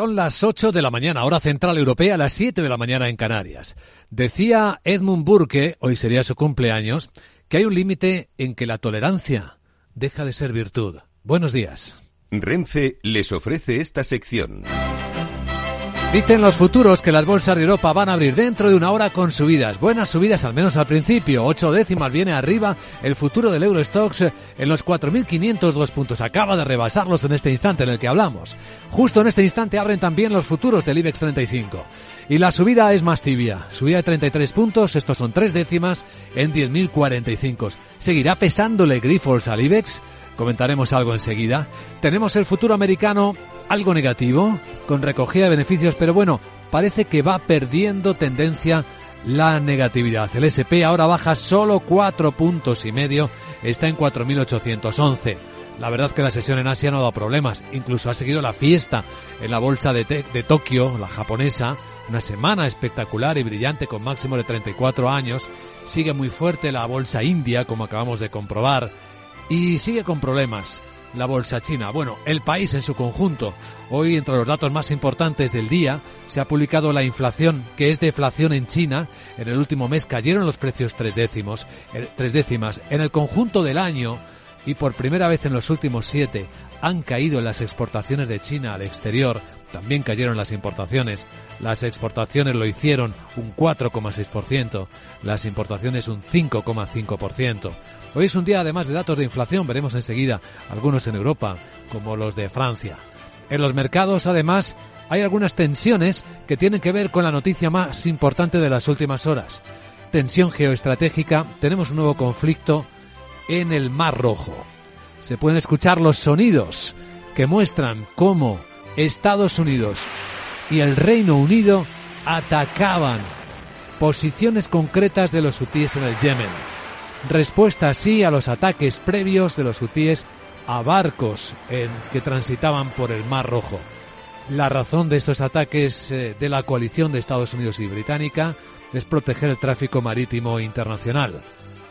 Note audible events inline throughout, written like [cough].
Son las 8 de la mañana, hora central europea, las 7 de la mañana en Canarias. Decía Edmund Burke, hoy sería su cumpleaños, que hay un límite en que la tolerancia deja de ser virtud. Buenos días. Renfe les ofrece esta sección. Dicen los futuros que las bolsas de Europa van a abrir dentro de una hora con subidas. Buenas subidas al menos al principio. Ocho décimas viene arriba el futuro del Eurostox en los 4.502 puntos. Acaba de rebasarlos en este instante en el que hablamos. Justo en este instante abren también los futuros del IBEX 35. Y la subida es más tibia. Subida de 33 puntos, estos son tres décimas en 10.045. ¿Seguirá pesándole Grifols al IBEX? Comentaremos algo enseguida. Tenemos el futuro americano algo negativo, con recogida de beneficios, pero bueno, parece que va perdiendo tendencia la negatividad. El SP ahora baja solo cuatro puntos y medio, está en 4.811. La verdad que la sesión en Asia no ha dado problemas, incluso ha seguido la fiesta en la bolsa de, de Tokio, la japonesa, una semana espectacular y brillante con máximo de 34 años. Sigue muy fuerte la bolsa india, como acabamos de comprobar, y sigue con problemas la bolsa china. Bueno, el país en su conjunto. Hoy, entre los datos más importantes del día, se ha publicado la inflación, que es deflación en China. En el último mes cayeron los precios tres décimos, eh, tres décimas. En el conjunto del año, y por primera vez en los últimos siete, han caído las exportaciones de China al exterior. También cayeron las importaciones. Las exportaciones lo hicieron un 4,6%, las importaciones un 5,5%. Hoy es un día además de datos de inflación, veremos enseguida algunos en Europa, como los de Francia. En los mercados, además, hay algunas tensiones que tienen que ver con la noticia más importante de las últimas horas. Tensión geoestratégica, tenemos un nuevo conflicto en el Mar Rojo. Se pueden escuchar los sonidos que muestran cómo Estados Unidos y el Reino Unido atacaban posiciones concretas de los hutíes en el Yemen respuesta así a los ataques previos de los hutíes a barcos que transitaban por el Mar Rojo. La razón de estos ataques eh, de la coalición de Estados Unidos y Británica es proteger el tráfico marítimo internacional.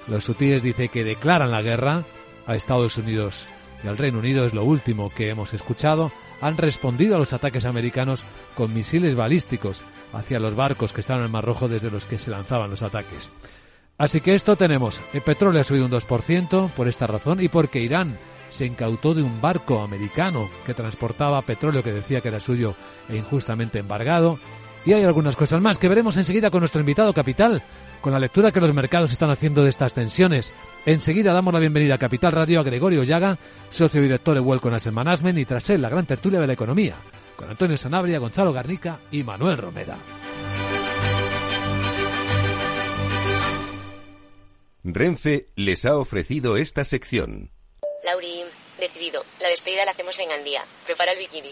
Los hutíes dicen que declaran la guerra a Estados Unidos y al Reino Unido, es lo último que hemos escuchado. Han respondido a los ataques americanos con misiles balísticos hacia los barcos que estaban en el Mar Rojo desde los que se lanzaban los ataques. Así que esto tenemos. El petróleo ha subido un 2% por esta razón y porque Irán se incautó de un barco americano que transportaba petróleo que decía que era suyo e injustamente embargado. Y hay algunas cosas más que veremos enseguida con nuestro invitado Capital, con la lectura que los mercados están haciendo de estas tensiones. Enseguida damos la bienvenida a Capital Radio a Gregorio Llaga, socio director de Welcome Asset Management y tras él la gran tertulia de la economía, con Antonio Sanabria, Gonzalo Garnica y Manuel Romera. Renfe les ha ofrecido esta sección. Lauri, decidido. La despedida la hacemos en Gandía. Prepara el bikini.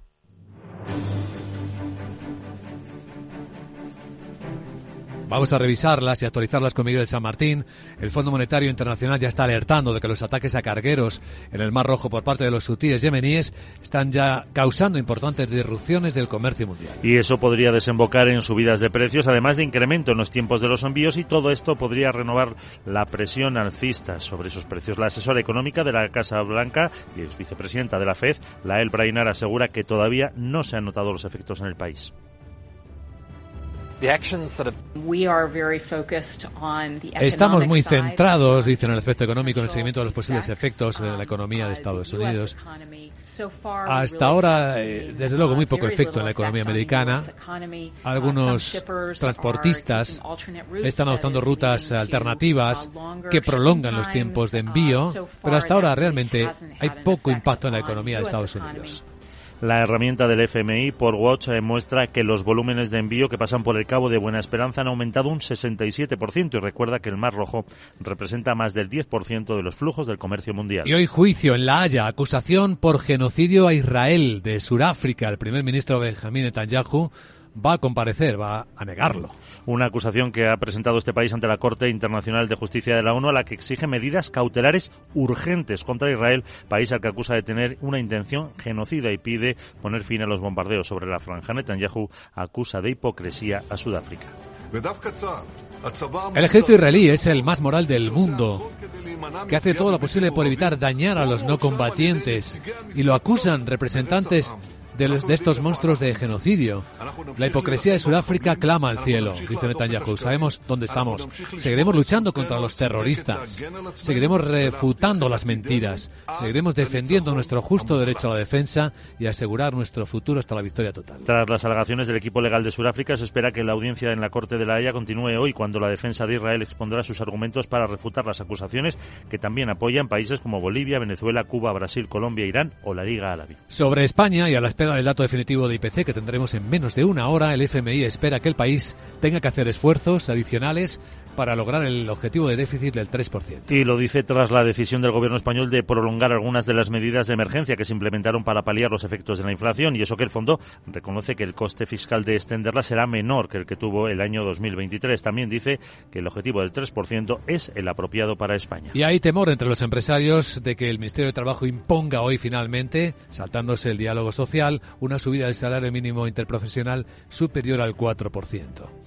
Vamos a revisarlas y actualizarlas con Miguel San Martín. El Fondo Monetario Internacional ya está alertando de que los ataques a cargueros en el Mar Rojo por parte de los hutíes yemeníes están ya causando importantes disrupciones del comercio mundial. Y eso podría desembocar en subidas de precios, además de incremento en los tiempos de los envíos y todo esto podría renovar la presión alcista sobre esos precios. La asesora económica de la Casa Blanca y ex vicepresidenta de la FED, Lael Brainar, asegura que todavía no se han notado los efectos en el país. Estamos muy centrados, dicen en el aspecto económico, en el seguimiento de los posibles efectos de la economía de Estados Unidos. Hasta ahora, eh, desde luego, muy poco efecto en la economía americana. Algunos transportistas están adoptando rutas alternativas que prolongan los tiempos de envío, pero hasta ahora realmente hay poco impacto en la economía de Estados Unidos. La herramienta del FMI por Watch eh, muestra que los volúmenes de envío que pasan por el Cabo de Buena Esperanza han aumentado un 67% y recuerda que el Mar Rojo representa más del 10% de los flujos del comercio mundial. Y hoy juicio en La Haya, acusación por genocidio a Israel de Sudáfrica. El primer ministro Benjamín Netanyahu va a comparecer, va a negarlo. Una acusación que ha presentado este país ante la Corte Internacional de Justicia de la ONU a la que exige medidas cautelares urgentes contra Israel, país al que acusa de tener una intención genocida y pide poner fin a los bombardeos sobre la franja. Netanyahu acusa de hipocresía a Sudáfrica. El ejército israelí es el más moral del mundo, que hace todo lo posible por evitar dañar a los no combatientes y lo acusan representantes de, estos monstruos de genocidio. La hipocresía de Sudáfrica clama al cielo, dice Netanyahu. Sabemos dónde estamos. Seguiremos luchando contra los terroristas. Seguiremos refutando las mentiras. Seguiremos defendiendo nuestro justo derecho a la defensa y asegurar nuestro futuro hasta la victoria total. Tras las alegaciones del equipo legal de Sudáfrica, se espera que la audiencia en la Corte de la Haya continúe hoy, cuando la defensa de Israel expondrá sus argumentos para refutar las acusaciones que también apoyan países como Bolivia, Venezuela, Cuba, Brasil, Colombia, Irán o la Liga Árabe. Sobre España y a la espera el dato definitivo de IPC que tendremos en menos de una hora, el FMI espera que el país tenga que hacer esfuerzos adicionales para lograr el objetivo de déficit del 3%. Y lo dice tras la decisión del gobierno español de prolongar algunas de las medidas de emergencia que se implementaron para paliar los efectos de la inflación y eso que el fondo reconoce que el coste fiscal de extenderla será menor que el que tuvo el año 2023. También dice que el objetivo del 3% es el apropiado para España. Y hay temor entre los empresarios de que el Ministerio de Trabajo imponga hoy finalmente, saltándose el diálogo social, una subida del salario mínimo interprofesional superior al 4%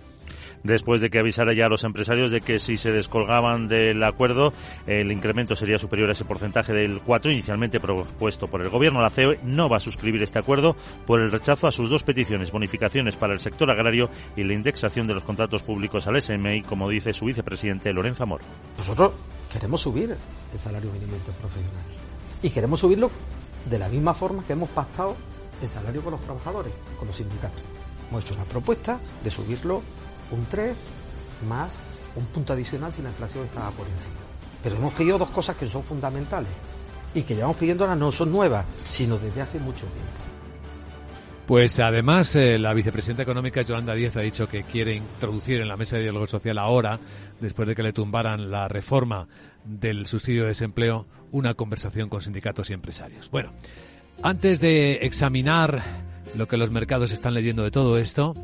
después de que avisara ya a los empresarios de que si se descolgaban del acuerdo, el incremento sería superior a ese porcentaje del 4 inicialmente propuesto por el gobierno. La COE no va a suscribir este acuerdo por el rechazo a sus dos peticiones, bonificaciones para el sector agrario y la indexación de los contratos públicos al SMI, como dice su vicepresidente Lorenzo Amor. Nosotros queremos subir el salario mínimo interprofesional y queremos subirlo de la misma forma que hemos pactado el salario con los trabajadores, con los sindicatos. Hemos hecho una propuesta de subirlo un 3 más un punto adicional si la inflación estaba por encima. Pero hemos pedido dos cosas que son fundamentales y que llevamos pidiéndolas no son nuevas, sino desde hace mucho tiempo. Pues además eh, la vicepresidenta económica Yolanda Díaz ha dicho que quiere introducir en la mesa de diálogo social ahora, después de que le tumbaran la reforma del subsidio de desempleo, una conversación con sindicatos y empresarios. Bueno, antes de examinar lo que los mercados están leyendo de todo esto,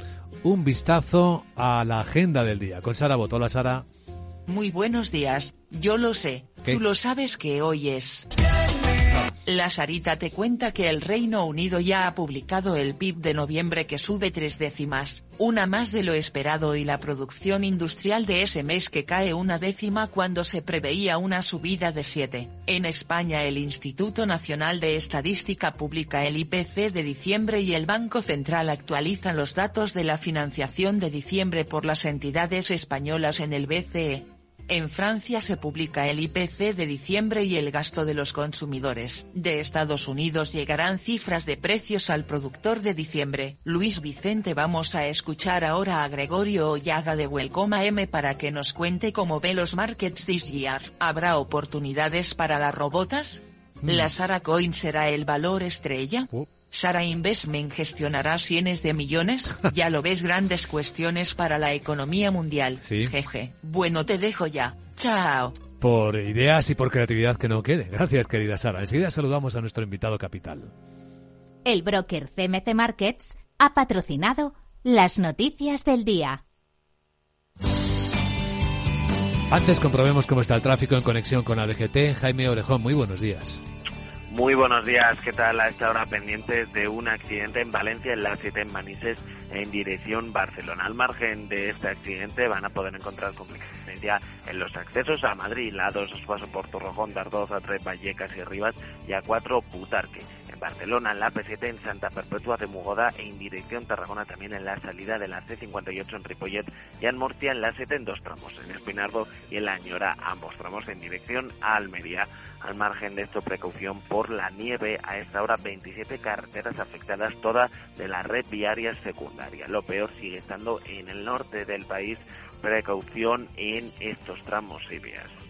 un vistazo a la agenda del día. Con Sara Botola, Sara. Muy buenos días, yo lo sé. Tú lo sabes que hoy es... La Sarita te cuenta que el Reino Unido ya ha publicado el PIB de noviembre que sube tres décimas, una más de lo esperado y la producción industrial de ese mes que cae una décima cuando se preveía una subida de siete. En España el Instituto Nacional de Estadística publica el IPC de diciembre y el Banco Central actualiza los datos de la financiación de diciembre por las entidades españolas en el BCE. En Francia se publica el IPC de diciembre y el gasto de los consumidores. De Estados Unidos llegarán cifras de precios al productor de diciembre. Luis Vicente vamos a escuchar ahora a Gregorio Ollaga de Welcome M para que nos cuente cómo ve los markets this year. ¿Habrá oportunidades para las robotas? Mm. ¿La Sara Coin será el valor estrella? Sara Investment gestionará cientos de millones, [laughs] ya lo ves grandes cuestiones para la economía mundial. Sí. Jeje. Bueno te dejo ya. Chao. Por ideas y por creatividad que no quede. Gracias querida Sara. Enseguida saludamos a nuestro invitado capital. El broker CMC Markets ha patrocinado las noticias del día. Antes comprobemos cómo está el tráfico en conexión con ADGT. Jaime Orejón, muy buenos días. Muy buenos días, ¿qué tal? A esta hora pendientes de un accidente en Valencia, en la 7 en Manises, en dirección Barcelona. Al margen de este accidente van a poder encontrar complicaciones en los accesos a Madrid, la 2 paso por Torrojón, Dardoz, a 3 Vallecas y Rivas y a 4 Putarque. Barcelona, en la P7 en Santa Perpetua de Mugoda e en dirección Tarragona también en la salida de la C58 en Ripollet y en Murcia en la 7 en dos tramos, en Espinardo y en la Añora, ambos tramos en dirección a Almería. Al margen de esto, precaución por la nieve. A esta hora, 27 carreteras afectadas, todas de la red viaria secundaria. Lo peor sigue estando en el norte del país. Precaución en estos tramos y vías.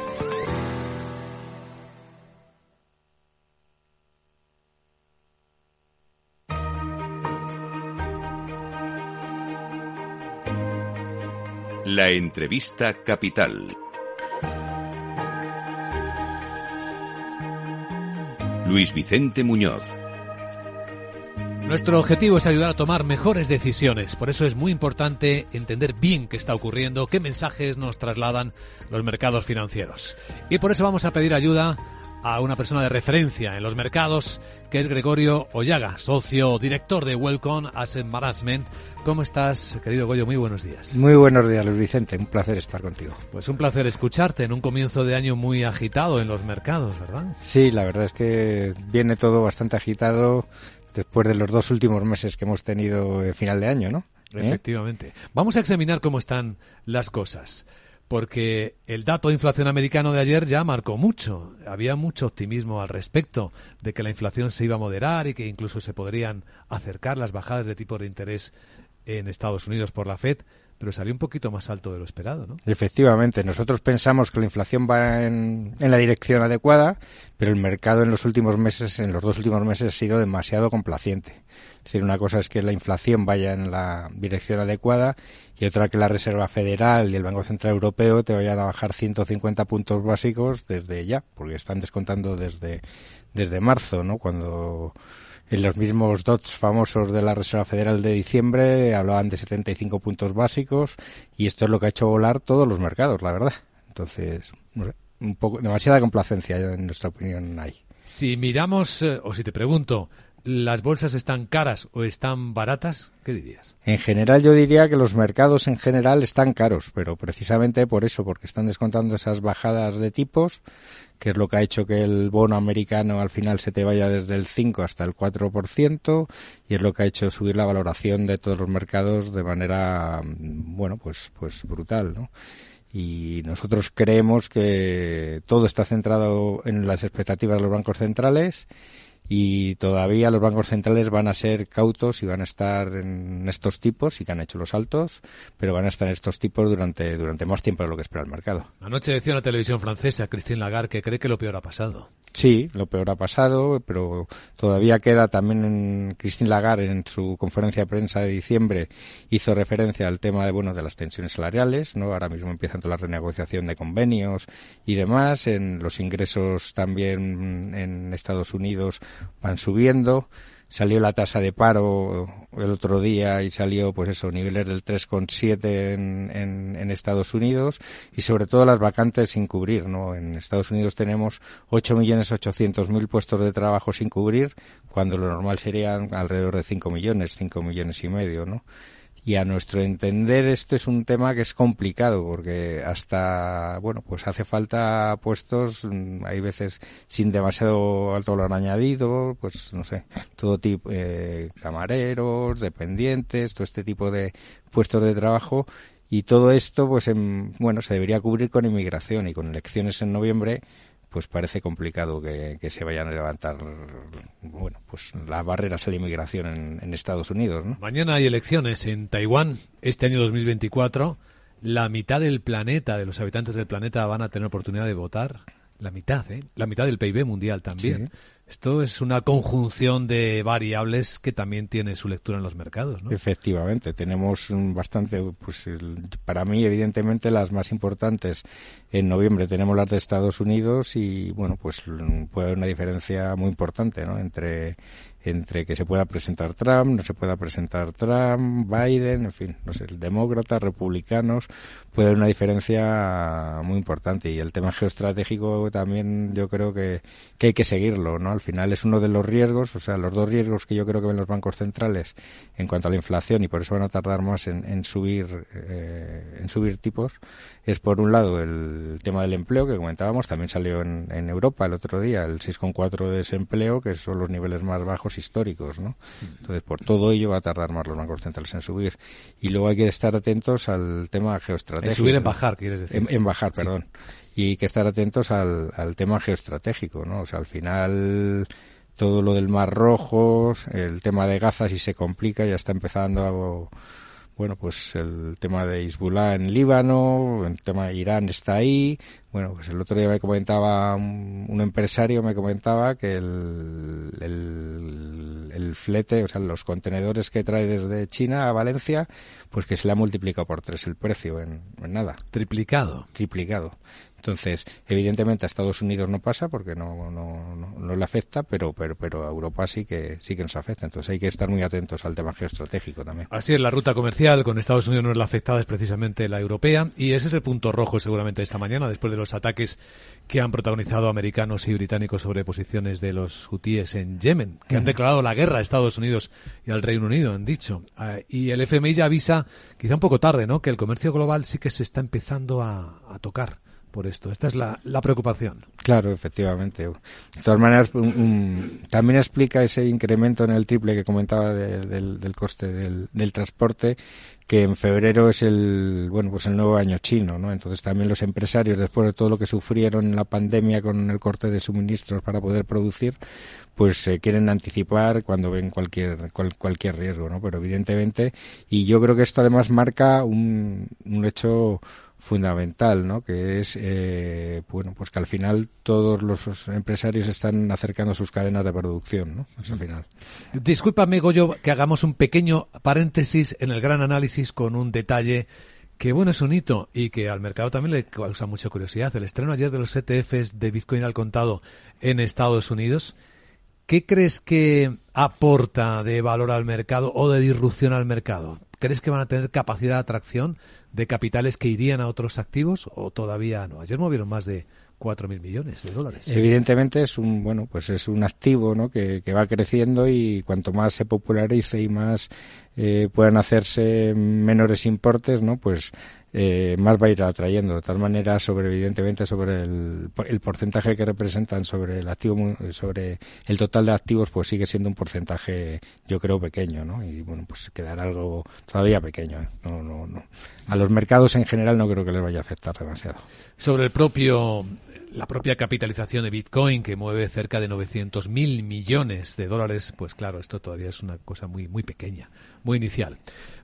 La entrevista capital. Luis Vicente Muñoz. Nuestro objetivo es ayudar a tomar mejores decisiones, por eso es muy importante entender bien qué está ocurriendo, qué mensajes nos trasladan los mercados financieros. Y por eso vamos a pedir ayuda a una persona de referencia en los mercados, que es Gregorio Ollaga, socio director de Welcome Asset Management. ¿Cómo estás, querido Goyo? Muy buenos días. Muy buenos días, Luis Vicente. Un placer estar contigo. Pues un placer escucharte en un comienzo de año muy agitado en los mercados, ¿verdad? Sí, la verdad es que viene todo bastante agitado después de los dos últimos meses que hemos tenido en final de año, ¿no? ¿Eh? Efectivamente. Vamos a examinar cómo están las cosas porque el dato de inflación americano de ayer ya marcó mucho. Había mucho optimismo al respecto de que la inflación se iba a moderar y que incluso se podrían acercar las bajadas de tipos de interés en Estados Unidos por la Fed, pero salió un poquito más alto de lo esperado, ¿no? Efectivamente, nosotros pensamos que la inflación va en, la dirección adecuada, pero el mercado en los últimos meses, en los dos últimos meses, ha sido demasiado complaciente. Es decir, una cosa es que la inflación vaya en la dirección adecuada y otra que la Reserva Federal y el Banco Central Europeo te vayan a bajar 150 puntos básicos desde ya, porque están descontando desde, desde marzo, ¿no? Cuando en los mismos dots famosos de la Reserva Federal de diciembre hablaban de 75 puntos básicos y esto es lo que ha hecho volar todos los mercados, la verdad. Entonces, un poco demasiada complacencia en nuestra opinión hay. Si miramos eh, o si te pregunto, ¿Las bolsas están caras o están baratas? ¿Qué dirías? En general yo diría que los mercados en general están caros, pero precisamente por eso, porque están descontando esas bajadas de tipos, que es lo que ha hecho que el bono americano al final se te vaya desde el 5 hasta el 4%, y es lo que ha hecho subir la valoración de todos los mercados de manera, bueno, pues, pues brutal, ¿no? y nosotros creemos que todo está centrado en las expectativas de los bancos centrales y todavía los bancos centrales van a ser cautos y van a estar en estos tipos y que han hecho los altos, pero van a estar en estos tipos durante, durante más tiempo de lo que espera el mercado. Anoche decía la televisión francesa Christine Lagarde que cree que lo peor ha pasado. Sí, lo peor ha pasado, pero todavía queda también en Christine Lagarde en su conferencia de prensa de diciembre hizo referencia al tema de bueno de las tensiones salariales, ¿no? Ahora mismo empieza toda la renegociación de convenios y demás, en los ingresos también en Estados Unidos van subiendo salió la tasa de paro el otro día y salió, pues eso, niveles del 3,7 en, en, en Estados Unidos y sobre todo las vacantes sin cubrir, ¿no? En Estados Unidos tenemos 8.800.000 puestos de trabajo sin cubrir, cuando lo normal serían alrededor de 5 millones, 5 millones y medio, ¿no? Y a nuestro entender esto es un tema que es complicado porque hasta bueno pues hace falta puestos mm, hay veces sin demasiado alto valor añadido pues no sé todo tipo eh, camareros dependientes todo este tipo de puestos de trabajo. Y todo esto pues en, bueno se debería cubrir con inmigración y con elecciones en noviembre pues parece complicado que, se vayan a levantar bueno pues las barreras a la inmigración en, en Estados Unidos. ¿no? Mañana hay elecciones en Taiwán este año 2024. La mitad del planeta, de los habitantes del planeta, van a tener oportunidad de votar. La mitad, ¿eh? La mitad del PIB mundial también. Esto es una conjunción de variables que también tiene su lectura en los mercados, ¿no? Efectivamente, tenemos bastante, pues para mí evidentemente las más importantes en noviembre tenemos las de Estados Unidos y bueno, pues puede haber una diferencia muy importante, ¿no? Entre entre que se pueda presentar Trump, no se pueda presentar Trump, Biden, en fin, no sé, demócratas, republicanos, puede haber una diferencia muy importante y el tema geoestratégico también yo creo que, que hay que seguirlo, ¿no? Al Al final es uno de los riesgos, o sea, los dos riesgos que yo creo que ven los bancos centrales en cuanto a la inflación y por eso van a tardar más en, subir eh, en subir tipos es por un lado el tema del empleo que comentábamos, también salió en, en Europa el otro día el 6,4 de desempleo, que son los niveles más bajos históricos, ¿no? Entonces, por todo ello va a tardar más los bancos centrales en subir. Y luego hay que estar atentos al tema geoestratégico. En subir, en bajar, quieres decir. En, bajar, perdón. Y hay que estar atentos al, al tema geoestratégico, ¿no? O sea, al final todo lo del Mar Rojo, el tema de Gaza si se complica, ya está empezando a bueno, pues el tema de Hezbollah en Líbano, el tema de Irán está ahí. Bueno, pues el otro día me comentaba un, empresario, me comentaba que el, el, flete, o sea, los contenedores que trae desde China a Valencia, pues que se le ha multiplicado por tres el precio en, en nada. Triplicado. Triplicado. Entonces, evidentemente a Estados Unidos no pasa porque no, no, no, le afecta, pero, pero, pero a Europa sí que, sí que nos afecta. Entonces hay que estar muy atentos al tema geoestratégico también. Así es, la ruta comercial con Estados Unidos no es la afectada, es precisamente la europea. Y ese es el punto rojo seguramente esta mañana, después de los ataques que han protagonizado americanos y británicos sobre posiciones de los hutíes en Yemen, que han declarado la guerra a Estados Unidos y al Reino Unido, han dicho. Ah, y el FMI ya avisa, quizá un poco tarde, ¿no?, que el comercio global sí que se está empezando a, a tocar por esto. Esta es la, la preocupación. Claro, efectivamente. De todas maneras, también explica ese incremento en el triple que comentaba del, del, coste del, transporte que en febrero es el bueno pues el nuevo año chino no entonces también los empresarios después de todo lo que sufrieron en la pandemia con el corte de suministros para poder producir pues se quieren anticipar cuando ven cualquier cualquier riesgo no pero evidentemente y yo creo que esto además marca un, un hecho fundamental, ¿no? Que es, eh, bueno, pues que al final todos los empresarios están acercando sus cadenas de producción, ¿no? Pues al final. Discúlpame, Goyo, que hagamos un pequeño paréntesis en el gran análisis con un detalle que, bueno, es un hito y que al mercado también le causa mucha curiosidad. El estreno ayer de los ETFs de Bitcoin al contado en Estados Unidos. ¿Qué crees que aporta de valor al mercado o de disrupción al mercado? ¿Crees que van a tener capacidad de atracción? De capitales que irían a otros activos o todavía no? Ayer movieron más de 4.000 millones de dólares. Evidentemente es un bueno pues es un activo ¿no? que, que va creciendo y cuanto más se popularice y más eh, puedan hacerse menores importes, ¿no? pues eh, más va a ir atrayendo. De tal manera, sobre evidentemente sobre el, el, porcentaje que representan sobre el activo, sobre el total de activos, pues sigue siendo un porcentaje, yo creo, pequeño, ¿no? Y bueno, pues quedará algo todavía pequeño. ¿eh? No, no, no. A los mercados en general no creo que les vaya a afectar demasiado. Sobre el propio la propia capitalización de Bitcoin, que mueve cerca de 900 mil millones de dólares, pues claro, esto todavía es una cosa muy, muy pequeña, muy inicial.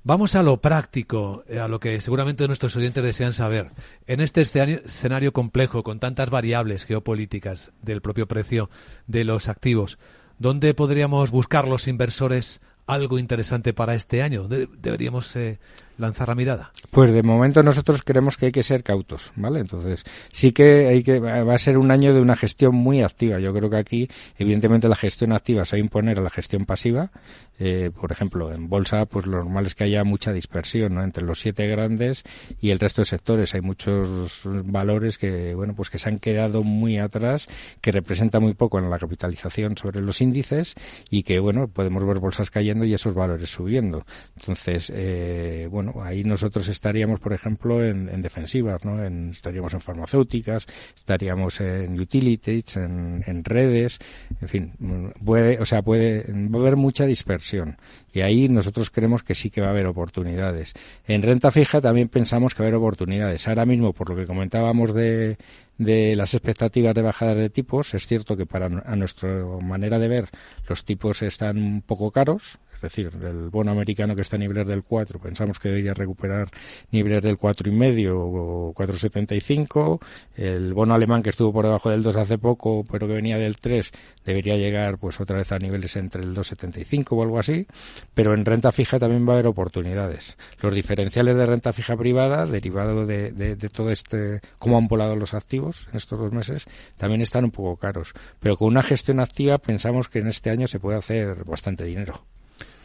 Vamos a lo práctico, eh, a lo que seguramente nuestros oyentes desean saber. En este escenario complejo, con tantas variables geopolíticas del propio precio de los activos, ¿dónde podríamos buscar los inversores algo interesante para este año? ¿Deberíamos eh, lanzar la mirada? Pues de momento nosotros creemos que hay que ser cautos, ¿vale? Entonces, sí que hay que va a ser un año de una gestión muy activa. Yo creo que aquí, evidentemente, la gestión activa se va a imponer a la gestión pasiva. Eh, por ejemplo, en bolsa, pues lo normal es que haya mucha dispersión, ¿no? Entre los siete grandes y el resto de sectores. Hay muchos valores que, bueno, pues que se han quedado muy atrás, que representa muy poco en la capitalización sobre los índices y que, bueno, podemos ver bolsas cayendo y esos valores subiendo. Entonces, eh, bueno, ahí nosotros estaríamos, por ejemplo, en, defensivas, ¿no? estaríamos en farmacéuticas, estaríamos en utilities, en, redes, en fin, puede, o sea, puede haber mucha dispersión y ahí nosotros creemos que sí que va a haber oportunidades. En renta fija también pensamos que va a haber oportunidades. Ahora mismo, por lo que comentábamos de, las expectativas de bajada de tipos, es cierto que para a nuestra manera de ver los tipos están un poco caros, es decir, el bono americano que está a niveles del 4, pensamos que debería recuperar niveles del 4,5 o 4,75. El bono alemán que estuvo por debajo del 2 hace poco, pero que venía del 3, debería llegar pues otra vez a niveles entre el 2,75 o algo así. Pero en renta fija también va a haber oportunidades. Los diferenciales de renta fija privada, derivado de, de, de todo este, cómo han volado los activos en estos dos meses, también están un poco caros. Pero con una gestión activa pensamos que en este año se puede hacer bastante dinero.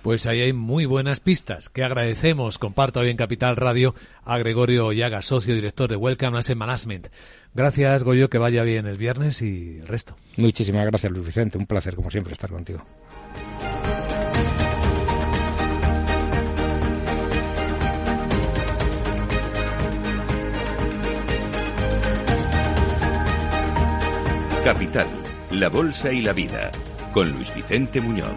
Pues ahí hay muy buenas pistas que agradecemos. Comparto hoy en Capital Radio a Gregorio Llaga, socio director de Welcome Asset Management. Gracias, Goyo, que vaya bien el viernes y el resto. Muchísimas gracias, Luis Vicente. Un placer, como siempre, estar contigo. Capital, la Bolsa y la Vida, con Luis Vicente Muñoz.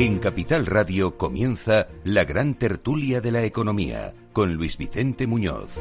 En Capital Radio comienza la gran tertulia de la economía con Luis Vicente Muñoz.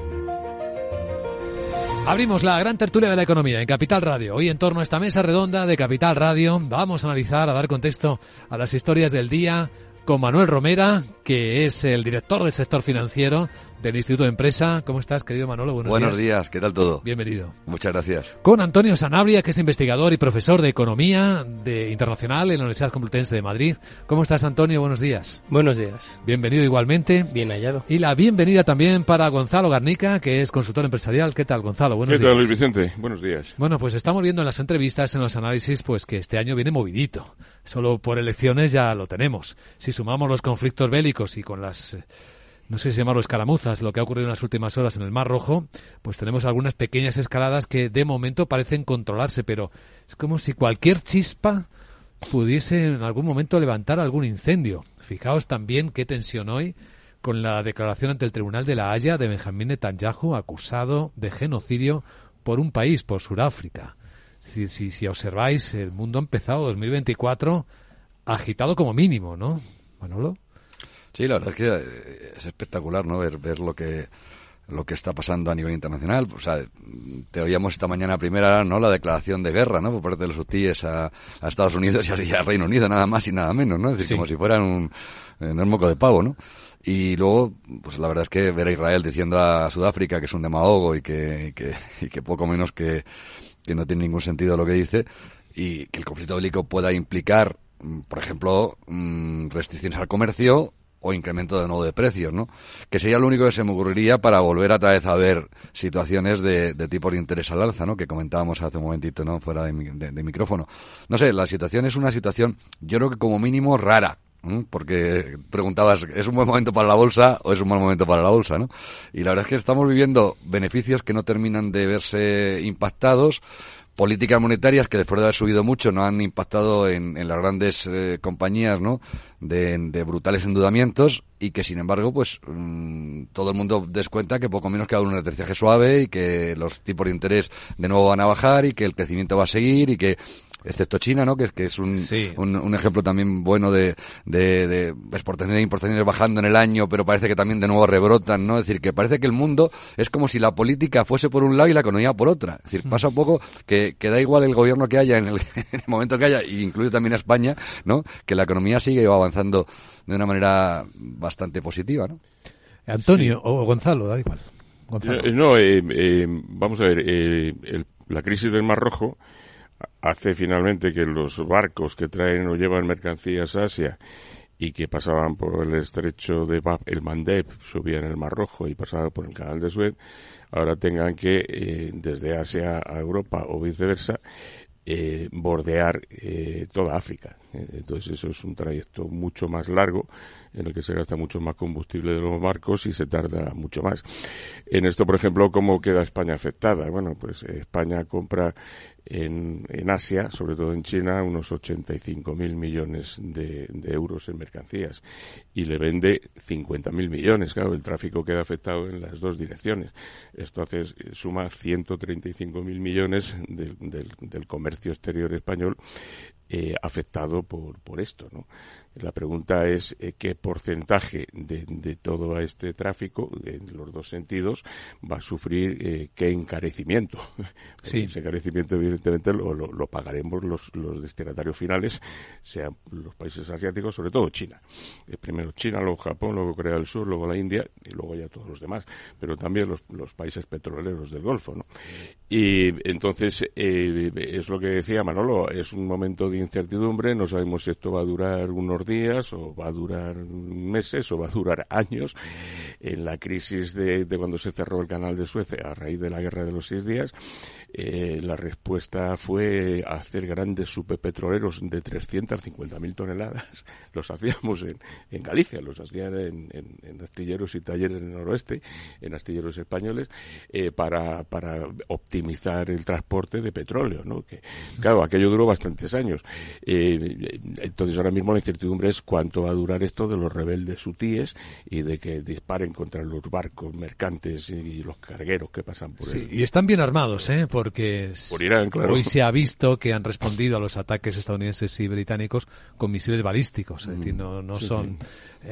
Abrimos la gran tertulia de la economía en Capital Radio. Hoy en torno a esta mesa redonda de Capital Radio vamos a analizar, a dar contexto a las historias del día con Manuel Romera, que es el director del sector financiero del Instituto de Empresa. ¿Cómo estás, querido Manolo? Buenos, Buenos días. ¿qué tal todo? Bienvenido. Muchas gracias. Con Antonio Sanabria, que es investigador y profesor de Economía de Internacional en la Universidad Complutense de Madrid. ¿Cómo estás, Antonio? Buenos días. Buenos días. Bienvenido igualmente. Bien hallado. Y la bienvenida también para Gonzalo Garnica, que es consultor empresarial. ¿Qué tal, Gonzalo? Buenos días. ¿Qué tal, Luis Vicente? Buenos días. Bueno, pues estamos viendo en las entrevistas, en los análisis, pues que este año viene movidito. Solo por elecciones ya lo tenemos. Si sumamos los conflictos bélicos y con las no sé si llamarlo escaramuzas, lo que ha ocurrido en las últimas horas en el Mar Rojo, pues tenemos algunas pequeñas escaladas que de momento parecen controlarse, pero es como si cualquier chispa pudiese en algún momento levantar algún incendio. Fijaos también qué tensión hoy con la declaración ante el Tribunal de la Haya de Benjamín Netanyahu acusado de genocidio por un país, por Sudáfrica. Decir, si, si observáis, el mundo ha empezado 2024 agitado como mínimo, ¿no? Manolo. Sí, la verdad es que eh, es espectacular, ¿no? Ver, ver lo que lo que está pasando a nivel internacional. O sea, te oíamos esta mañana primera, ¿no? La declaración de guerra, ¿no? Por parte de los hutíes a, Estados Unidos y así al Reino Unido, nada más y nada menos, ¿no? Es decir, como si fueran un, un moco de pavo, ¿no? Y luego, pues la verdad es que ver a Israel diciendo a Sudáfrica que es un demagogo y que, que, y que poco menos que, que no tiene ningún sentido lo que dice y que el conflicto bélico pueda implicar, por ejemplo, mm, restricciones al comercio o incremento de nuevo de precios, ¿no? Que sería lo único que se me ocurriría para volver otra vez a ver situaciones de, de tipo de interés al alza, ¿no? Que comentábamos hace un momentito, ¿no? Fuera de, de, micrófono. No sé, la situación es una situación, yo creo que como mínimo rara, porque preguntabas, ¿es un buen momento para la bolsa o es un mal momento para la bolsa? ¿no? Y la verdad es que estamos viviendo beneficios que no terminan de verse impactados, políticas monetarias que después de haber subido mucho no han impactado en, las grandes eh, compañías ¿no? De, brutales endeudamientos y que sin embargo pues mm, todo el mundo descuenta que poco menos queda un aterrizaje suave y que los tipos de interés de nuevo van a bajar y que el crecimiento va a seguir y que excepto China, ¿no? Que, que es un, un, ejemplo también bueno de, de, de, exportaciones e importaciones bajando en el año, pero parece que también de nuevo rebrotan, ¿no? Es decir, que parece que el mundo es como si la política fuese por un lado y la economía por otra. Es decir, pasa un poco que, que da igual el gobierno que haya en el, [laughs] en el momento que haya, y incluye también a España, ¿no? Que la economía sigue avanzando de una manera bastante positiva, ¿no? Antonio o Gonzalo, da igual. No, vamos a ver, la crisis del Mar Rojo hace finalmente que los barcos que traen o llevan mercancías a Asia y que pasaban por el estrecho de Bab el Mandeb, subían el Mar Rojo y pasaban por el canal de Suez, ahora tengan que, eh, desde Asia a Europa o viceversa, eh, bordear eh, toda África. Entonces eso es un trayecto mucho más largo en el que se gasta mucho más combustible de los barcos y se tarda mucho más. En esto, por ejemplo, ¿cómo queda España afectada? Bueno, pues España compra en, en Asia, sobre todo en China, unos 85.000 millones de, euros en mercancías y le vende 50.000 millones. Claro, el tráfico queda afectado en las dos direcciones. Esto hace, suma 135.000 millones del, del, comercio exterior español eh, afectado por, por esto, ¿no? La pregunta es eh, qué porcentaje de, todo este tráfico, en los dos sentidos, va a sufrir eh, qué encarecimiento. [laughs] Sí. Ese encarecimiento, evidentemente, lo, lo, pagaremos los, los, destinatarios finales, sean los países asiáticos, sobre todo China. Eh, primero China, luego Japón, luego Corea del Sur, luego la India y luego ya todos los demás, pero también los, los países petroleros del Golfo. ¿no? Y entonces, es lo que decía Manolo, es un momento de incertidumbre, no sabemos si esto va a durar unos días o va a durar meses o va a durar años. En la crisis de, cuando se cerró el canal de Suez a raíz de la guerra de los seis días, eh, la respuesta fue hacer grandes superpetroleros de 350.000 toneladas. [laughs] Los hacíamos en, Galicia, los hacían en, astilleros y talleres en el noroeste, en astilleros españoles, eh, para, para optimizar el transporte de petróleo, ¿no? Que, claro, aquello duró bastantes años. Eh, entonces ahora mismo la incertidumbre es cuánto va a durar esto de los rebeldes hutíes y de que disparen contra los barcos mercantes y los cargueros que pasan por sí, Y están bien armados, ¿eh? Porque hoy se ha visto que han respondido a los ataques estadounidenses y británicos con misiles balísticos. Es decir, no, no son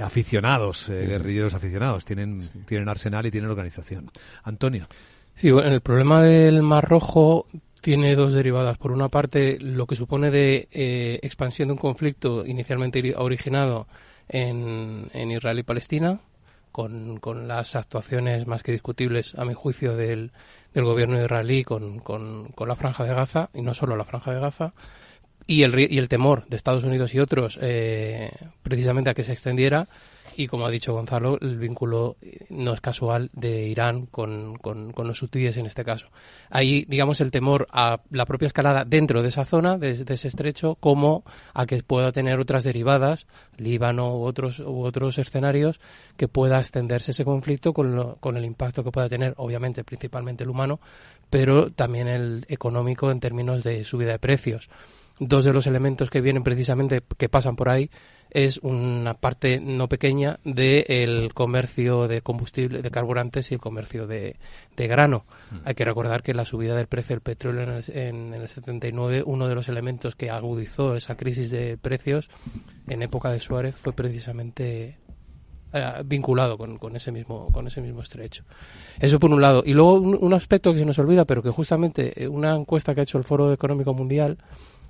aficionados, eh, guerrilleros aficionados. Tienen, tienen arsenal y tienen organización. Antonio. Sí, bueno, el problema del Mar Rojo tiene dos derivadas. Por una parte, lo que supone de eh, expansión de un conflicto inicialmente originado en, Israel y Palestina, con, las actuaciones más que discutibles, a mi juicio, del, del gobierno israelí con, con, la Franja de Gaza, y no solo la Franja de Gaza, y el, y el temor de Estados Unidos y otros eh, precisamente a que se extendiera y como ha dicho Gonzalo, el vínculo eh, no es casual de Irán con, con, los hutíes en este caso. Ahí, digamos, el temor a la propia escalada dentro de esa zona, de, ese estrecho, como a que pueda tener otras derivadas, Líbano u otros, u otros escenarios, que pueda extenderse ese conflicto con, con el impacto que pueda tener, obviamente, principalmente el humano, pero también el económico en términos de subida de precios. Dos de los elementos que vienen precisamente, que pasan por ahí, es una parte no pequeña del comercio de combustible, de carburantes y el comercio de, grano. Mm. Hay que recordar que la subida del precio del petróleo en el, en el 79, uno de los elementos que agudizó esa crisis de precios en época de Suárez fue precisamente eh, vinculado con, con, ese mismo con ese mismo estrecho eso por un lado y luego un, aspecto que se nos olvida pero que justamente eh, una encuesta que ha hecho el Foro Económico Mundial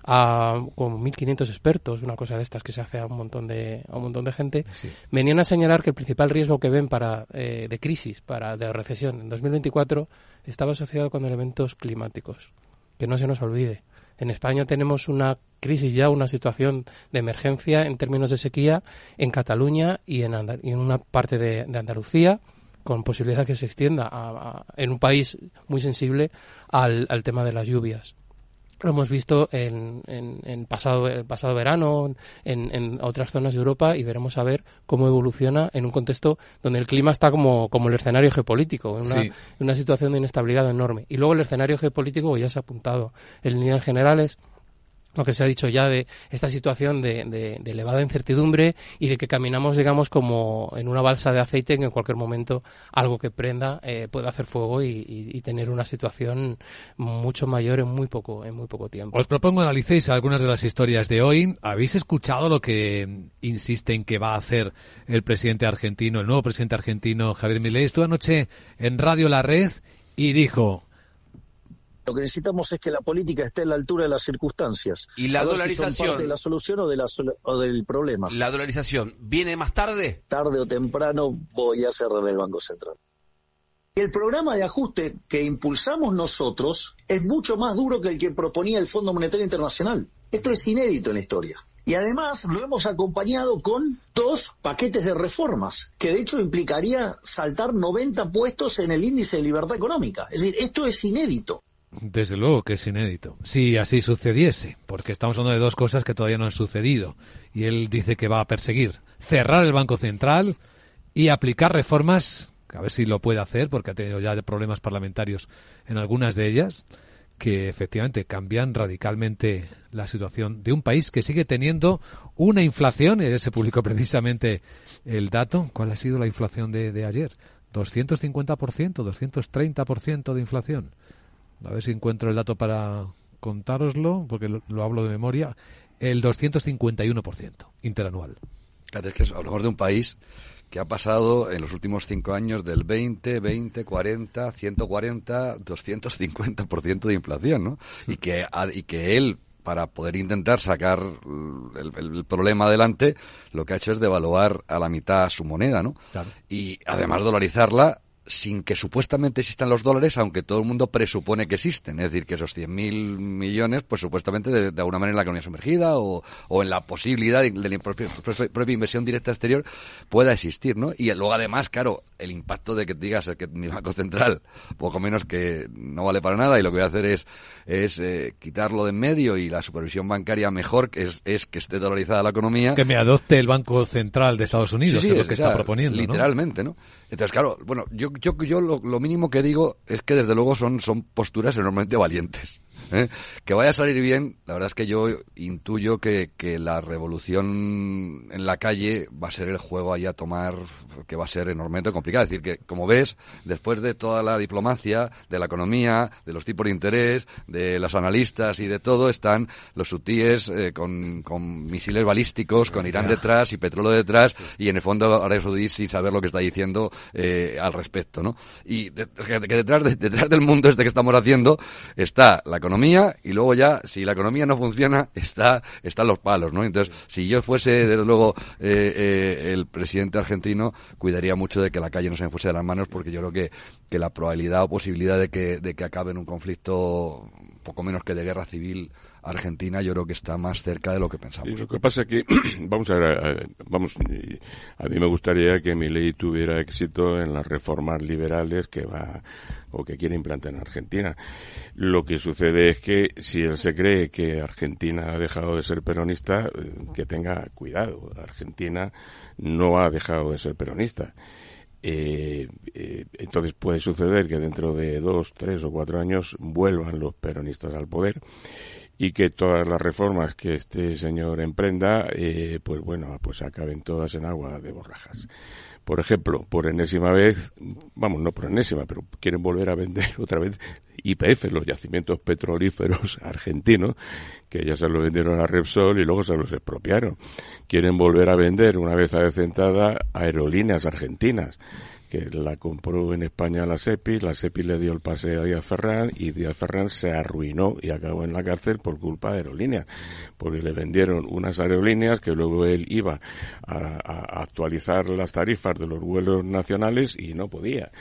a como 1.500 expertos, una cosa de estas que se hace a un montón de, a un montón de gente, venían a señalar que el principal riesgo que ven para, eh, de crisis, para, de recesión en 2024, estaba asociado con elementos climáticos. Que no se nos olvide. En España tenemos una crisis ya, una situación de emergencia en términos de sequía en Cataluña y en, en una parte de, Andalucía, con posibilidad que se extienda en un país muy sensible al, al tema de las lluvias. Lo hemos visto en, en, pasado, el pasado verano, en, en, otras zonas de Europa y veremos a ver cómo evoluciona en un contexto donde el clima está como, como el escenario geopolítico, en una, una situación de inestabilidad enorme. Y luego el escenario geopolítico ya se ha apuntado en líneas generales lo que se ha dicho ya de esta situación de, elevada incertidumbre y de que caminamos, digamos, como en una balsa de aceite en que en cualquier momento algo que prenda eh, puede hacer fuego y, tener una situación mucho mayor en muy poco en muy poco tiempo. Os propongo analicéis algunas de las historias de hoy. ¿Habéis escuchado lo que insiste en que va a hacer el presidente argentino, el nuevo presidente argentino Javier Milei? Estuvo anoche en Radio La Red y dijo lo que necesitamos es que la política esté a la altura de las circunstancias. ¿Y la dolarización? de la solución o, de la o del problema. ¿La dolarización viene más tarde? Tarde o temprano voy a cerrar el Banco Central. El programa de ajuste que impulsamos nosotros es mucho más duro que el que proponía el Fondo Monetario Internacional. Esto es inédito en la historia. Y además lo hemos acompañado con dos paquetes de reformas, que de hecho implicaría saltar 90 puestos en el índice de libertad económica. Es decir, esto es inédito. Desde luego que es inédito. Si así sucediese, porque estamos hablando de dos cosas que todavía no han sucedido. Y él dice que va a perseguir cerrar el Banco Central y aplicar reformas, a ver si lo puede hacer, porque ha tenido ya problemas parlamentarios en algunas de ellas que efectivamente cambian radicalmente la situación de un país que sigue teniendo una inflación, y se publicó precisamente el dato, ¿cuál ha sido la inflación de, de ayer? 250%, 230% de inflación. A ver si encuentro el dato para contároslo, porque lo, hablo de memoria. El 251% interanual. Es que es a lo mejor de un país que ha pasado en los últimos cinco años del 20, 20, 40, 140, 250% de inflación, ¿no? Y que, y que él, para poder intentar sacar el, problema adelante, lo que ha hecho es devaluar a la mitad su moneda, ¿no? Y además dolarizarla sin que supuestamente existan los dólares, aunque todo el mundo presupone que existen. Es decir, que esos 100.000 millones, pues supuestamente de, alguna manera en la economía sumergida o, o en la posibilidad de, la propia, inversión directa exterior pueda existir, ¿no? Y luego además, claro, el impacto de que digas que mi Banco Central, poco menos que no vale para nada y lo que voy a hacer es, es eh, quitarlo de en medio y la supervisión bancaria mejor que es, es que esté dolarizada la economía. Que me adopte el Banco Central de Estados Unidos, es lo que está proponiendo. Literalmente, ¿no? Entonces, claro, bueno, yo, yo, yo lo, mínimo que digo es que desde luego son posturas enormemente valientes. ¿Eh? Que vaya a salir bien, la verdad es que yo intuyo que, que, la revolución en la calle va a ser el juego ahí a tomar, que va a ser enormemente complicado. Es decir, que como ves, después de toda la diplomacia, de la economía, de los tipos de interés, de los analistas y de todo, están los sutíes eh, con, con, misiles balísticos, con Irán detrás y petróleo detrás, y en el fondo Arabia Saudí sin saber lo que está diciendo eh, al respecto, ¿no? Y que, detrás, de, detrás del mundo este que estamos haciendo está la economía y luego ya, si la economía no funciona, está, están los palos, ¿no? Entonces, si yo fuese, desde luego, eh, eh, el presidente argentino, cuidaría mucho de que la calle no se me fuese de las manos porque yo creo que, que la probabilidad o posibilidad de que, de que acabe en un conflicto poco menos que de guerra civil Argentina yo creo que está más cerca de lo que pensamos. lo que pasa es que, [clears throat] vamos a ver, vamos, a mí me gustaría que mi ley tuviera éxito en las reformas liberales que va o que quiere implantar en Argentina. Lo que sucede es que si él se cree que Argentina ha dejado de ser peronista, eh, que tenga cuidado. Argentina no ha dejado de ser peronista. Eh, eh, entonces puede suceder que dentro de dos, tres o cuatro años vuelvan los peronistas al poder y que todas las reformas que este señor emprenda, eh, pues bueno, pues acaben todas en agua de borrajas. Por ejemplo, por enésima vez, vamos, no por enésima, pero quieren volver a vender [laughs] otra vez IPF, los yacimientos petrolíferos [laughs] argentinos, que ya se lo vendieron a Repsol y luego se los expropiaron. Quieren volver a vender, una vez adecentada, aerolíneas argentinas que la compró en España la SEPI, la SEPI le dio el pase a Díaz Ferrán y Díaz Ferrán se arruinó y acabó en la cárcel por culpa de aerolíneas, porque le vendieron unas aerolíneas que luego él iba a actualizar las tarifas de los vuelos nacionales y no podía.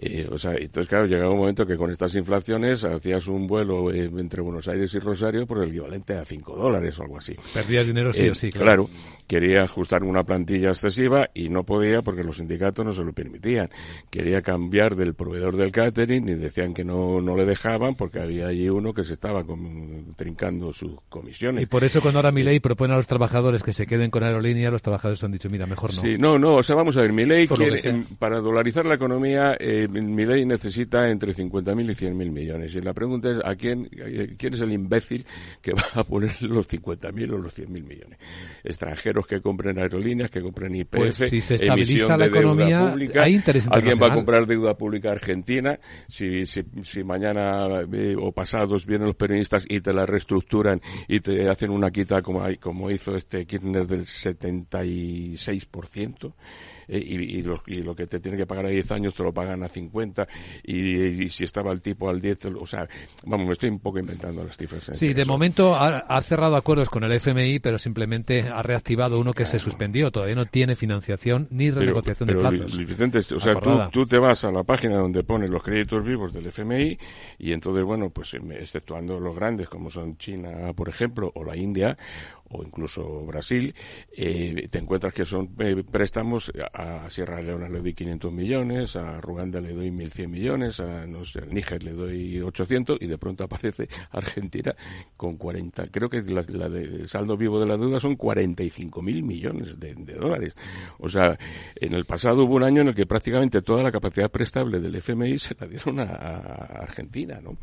Eh, o sea, entonces, claro, llegaba un momento que con estas inflaciones hacías un vuelo eh, entre Buenos Aires y Rosario por el equivalente a 5 dólares o algo así. Perdías dinero sí o sí, eh, claro. Quería ajustar una plantilla excesiva y no podía porque los sindicatos no se lo permitían. Quería cambiar del proveedor del catering y decían que no, no le dejaban porque había allí uno que se estaba trincando sus comisiones. Y por eso cuando ahora mi ley propone a los trabajadores que se queden con aerolínea, los trabajadores han dicho, mira, mejor no. Sí, no, no, o sea, vamos a ver, mi ley quiere, para dolarizar la economía, eh, mi ley necesita entre 50.000 y 100.000 millones. Y la pregunta es, ¿a quién, quién es el imbécil que va a poner los 50.000 o los 100.000 millones? Extranjeros que compren aerolíneas, que compren IPF, pues si se estabiliza la economía, pública. Hay interés Alguien va a comprar deuda pública argentina. Si, si, si mañana eh, o pasados vienen los peronistas y te la reestructuran y te hacen una quita como, como hizo este Kirchner del 76%, eh, y, y, lo, y, lo, que te tiene que pagar a 10 años te lo pagan a 50 y, si estaba el tipo al 10, o sea, vamos, me estoy un poco inventando las cifras. Sí, de momento ha, cerrado acuerdos con el FMI, pero simplemente ha reactivado uno que se suspendió. Todavía no tiene financiación ni renegociación de plazos. Vicente, o sea, tú, tú, te vas a la página donde ponen los créditos vivos del FMI y entonces, bueno, pues exceptuando los grandes como son China, por ejemplo, o la India, o incluso Brasil, eh, te encuentras que son eh, préstamos a Sierra Leona le doy 500 millones, a Ruanda le doy 1.100 millones, a no sé, Níger le doy 800 y de pronto [laughs] aparece Argentina con 40. Creo que la, de saldo vivo de la deuda son 45.000 millones de, dólares. O sea, en el pasado hubo un año en el que prácticamente toda la capacidad prestable del FMI se la dieron a, Argentina, ¿no?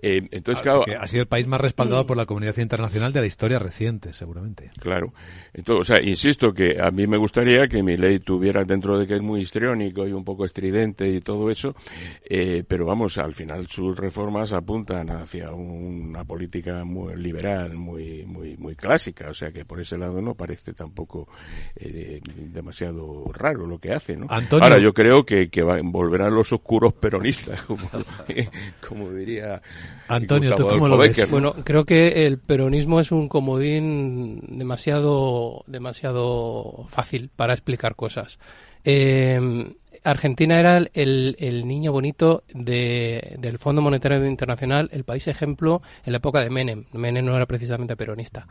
Eh, entonces, claro, ha sido el país más respaldado por la comunidad internacional de la historia reciente seguramente. Claro. Entonces, o sea, insisto que a mí me gustaría que mi ley tuviera, dentro de que es muy histriónico y un poco estridente y todo eso, eh, pero vamos, al final sus reformas apuntan hacia una política muy liberal, muy, muy, muy clásica, o sea que por ese lado no parece tampoco eh, demasiado raro lo que hace, ¿no? Ahora, yo creo que, que volverán los oscuros peronistas, [laughs] como, diría Antonio, ¿tú cómo lo ves? Bueno, creo que el peronismo es un comodín demasiado, demasiado fácil para explicar cosas. Eh, Argentina era el, el niño bonito de, del Fondo Monetario Internacional, el país ejemplo en la época de Menem. Menem no era precisamente peronista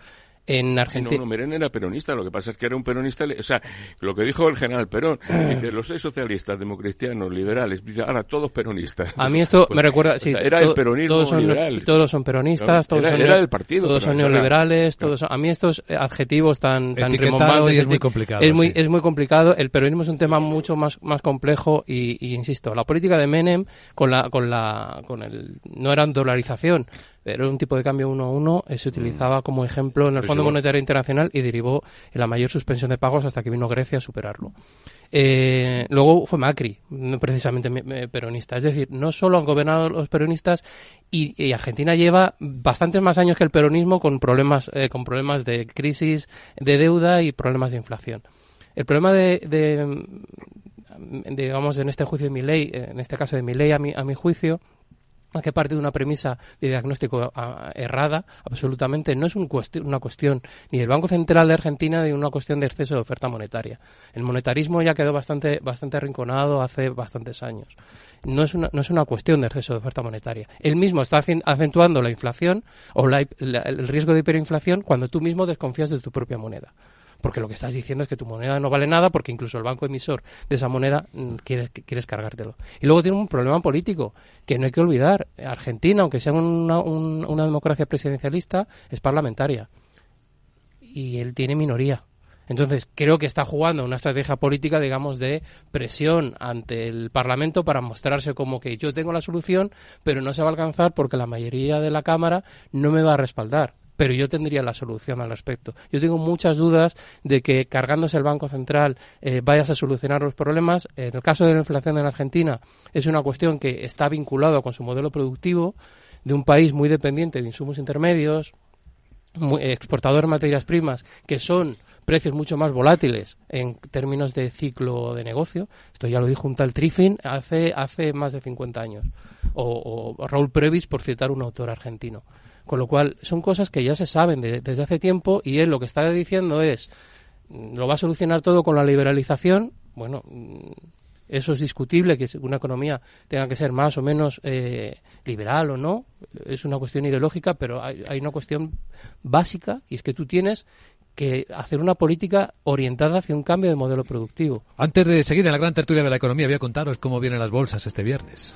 en Argentina. No, no, Meren era peronista, lo que pasa es que era un peronista, o sea, lo que dijo el general Perón, [clears throat] que los seis socialistas, democristianos, liberales, ahora todos peronistas. A mí esto [laughs] me recuerda, sí, era el peronismo todos son, liberal. Todos son peronistas, todos son, era del partido, todos son neoliberales, todos a mí estos adjetivos tan, tan remombados es muy complicado. Es muy, es muy complicado, el peronismo es un tema mucho más, más complejo y, y insisto, la política de Menem con la, con la, con el, no era dolarización, pero un tipo de cambio uno a uno eh, se utilizaba como ejemplo en el Fondo Monetario Internacional y derivó en la mayor suspensión de pagos hasta que vino Grecia a superarlo. Eh, luego fue Macri, precisamente peronista. Es decir, no solo han gobernado los peronistas y, Argentina lleva bastantes más años que el peronismo con problemas, eh, con problemas de crisis, de deuda y problemas de inflación. El problema de, de digamos, en este juicio de mi ley, en este caso de mi ley a mi, a mi juicio, que parte de una premisa de diagnóstico ah, errada, absolutamente. No es un una cuestión ni del Banco Central de Argentina ni una cuestión de exceso de oferta monetaria. El monetarismo ya quedó bastante, bastante arrinconado hace bastantes años. No es, una, no es una cuestión de exceso de oferta monetaria. Él mismo está acentuando la inflación o el riesgo de hiperinflación cuando tú mismo desconfías de tu propia moneda porque lo que estás diciendo es que tu moneda no vale nada porque incluso el banco emisor de esa moneda mm, quieres, cargártelo. Y luego tiene un problema político que no hay que olvidar. Argentina, aunque sea una democracia presidencialista, es parlamentaria. Y él tiene minoría. Entonces, creo que está jugando una estrategia política, digamos, de presión ante el Parlamento para mostrarse como que yo tengo la solución, pero no se va a alcanzar porque la mayoría de la Cámara no me va a respaldar pero yo tendría la solución al respecto. Yo tengo muchas dudas de que cargándose el Banco Central eh, vayas a solucionar los problemas. En el caso de la inflación en Argentina es una cuestión que está vinculada con su modelo productivo de un país muy dependiente de insumos intermedios, exportador de materias primas, que son precios mucho más volátiles en términos de ciclo de negocio. Esto ya lo dijo un tal Triffin hace, hace más de 50 años. O, o Raúl Previs, por citar un autor argentino. Con lo cual, son cosas que ya se saben desde hace tiempo y él lo que está diciendo es, mm, lo va a solucionar todo con la liberalización. Bueno, mm, eso es discutible, que una economía tenga que ser más o menos eh, liberal o no. Es una cuestión ideológica, pero hay, hay una cuestión básica y es que tú tienes que hacer una política orientada hacia un cambio de modelo productivo. Antes de seguir en la gran tertulia de la economía, voy a contaros cómo vienen las bolsas este viernes.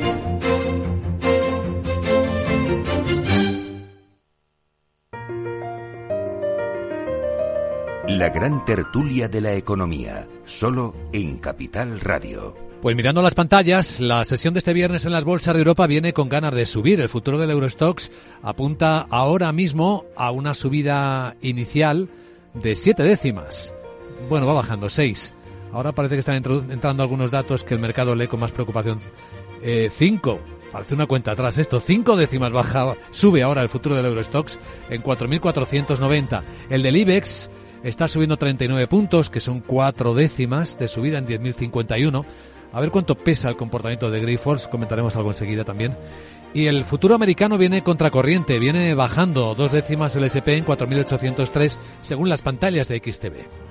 La gran tertulia de la economía, solo en Capital Radio. Pues mirando las pantallas, la sesión de este viernes en las bolsas de Europa viene con ganas de subir. El futuro del Eurostox apunta ahora mismo a una subida inicial de siete décimas. Bueno, va bajando seis. Ahora parece que están entrando algunos datos que el mercado lee con más preocupación. Eh, cinco. Parece una cuenta atrás esto. Cinco décimas baja, sube ahora el futuro del Eurostox en 4.490. El del IBEX está subiendo 39 puntos, que son cuatro décimas de subida en 10.051. A ver cuánto pesa el comportamiento de Grifols, comentaremos algo enseguida también. Y el futuro americano viene contracorriente, viene bajando dos décimas el SP en 4.803 según las pantallas de XTV.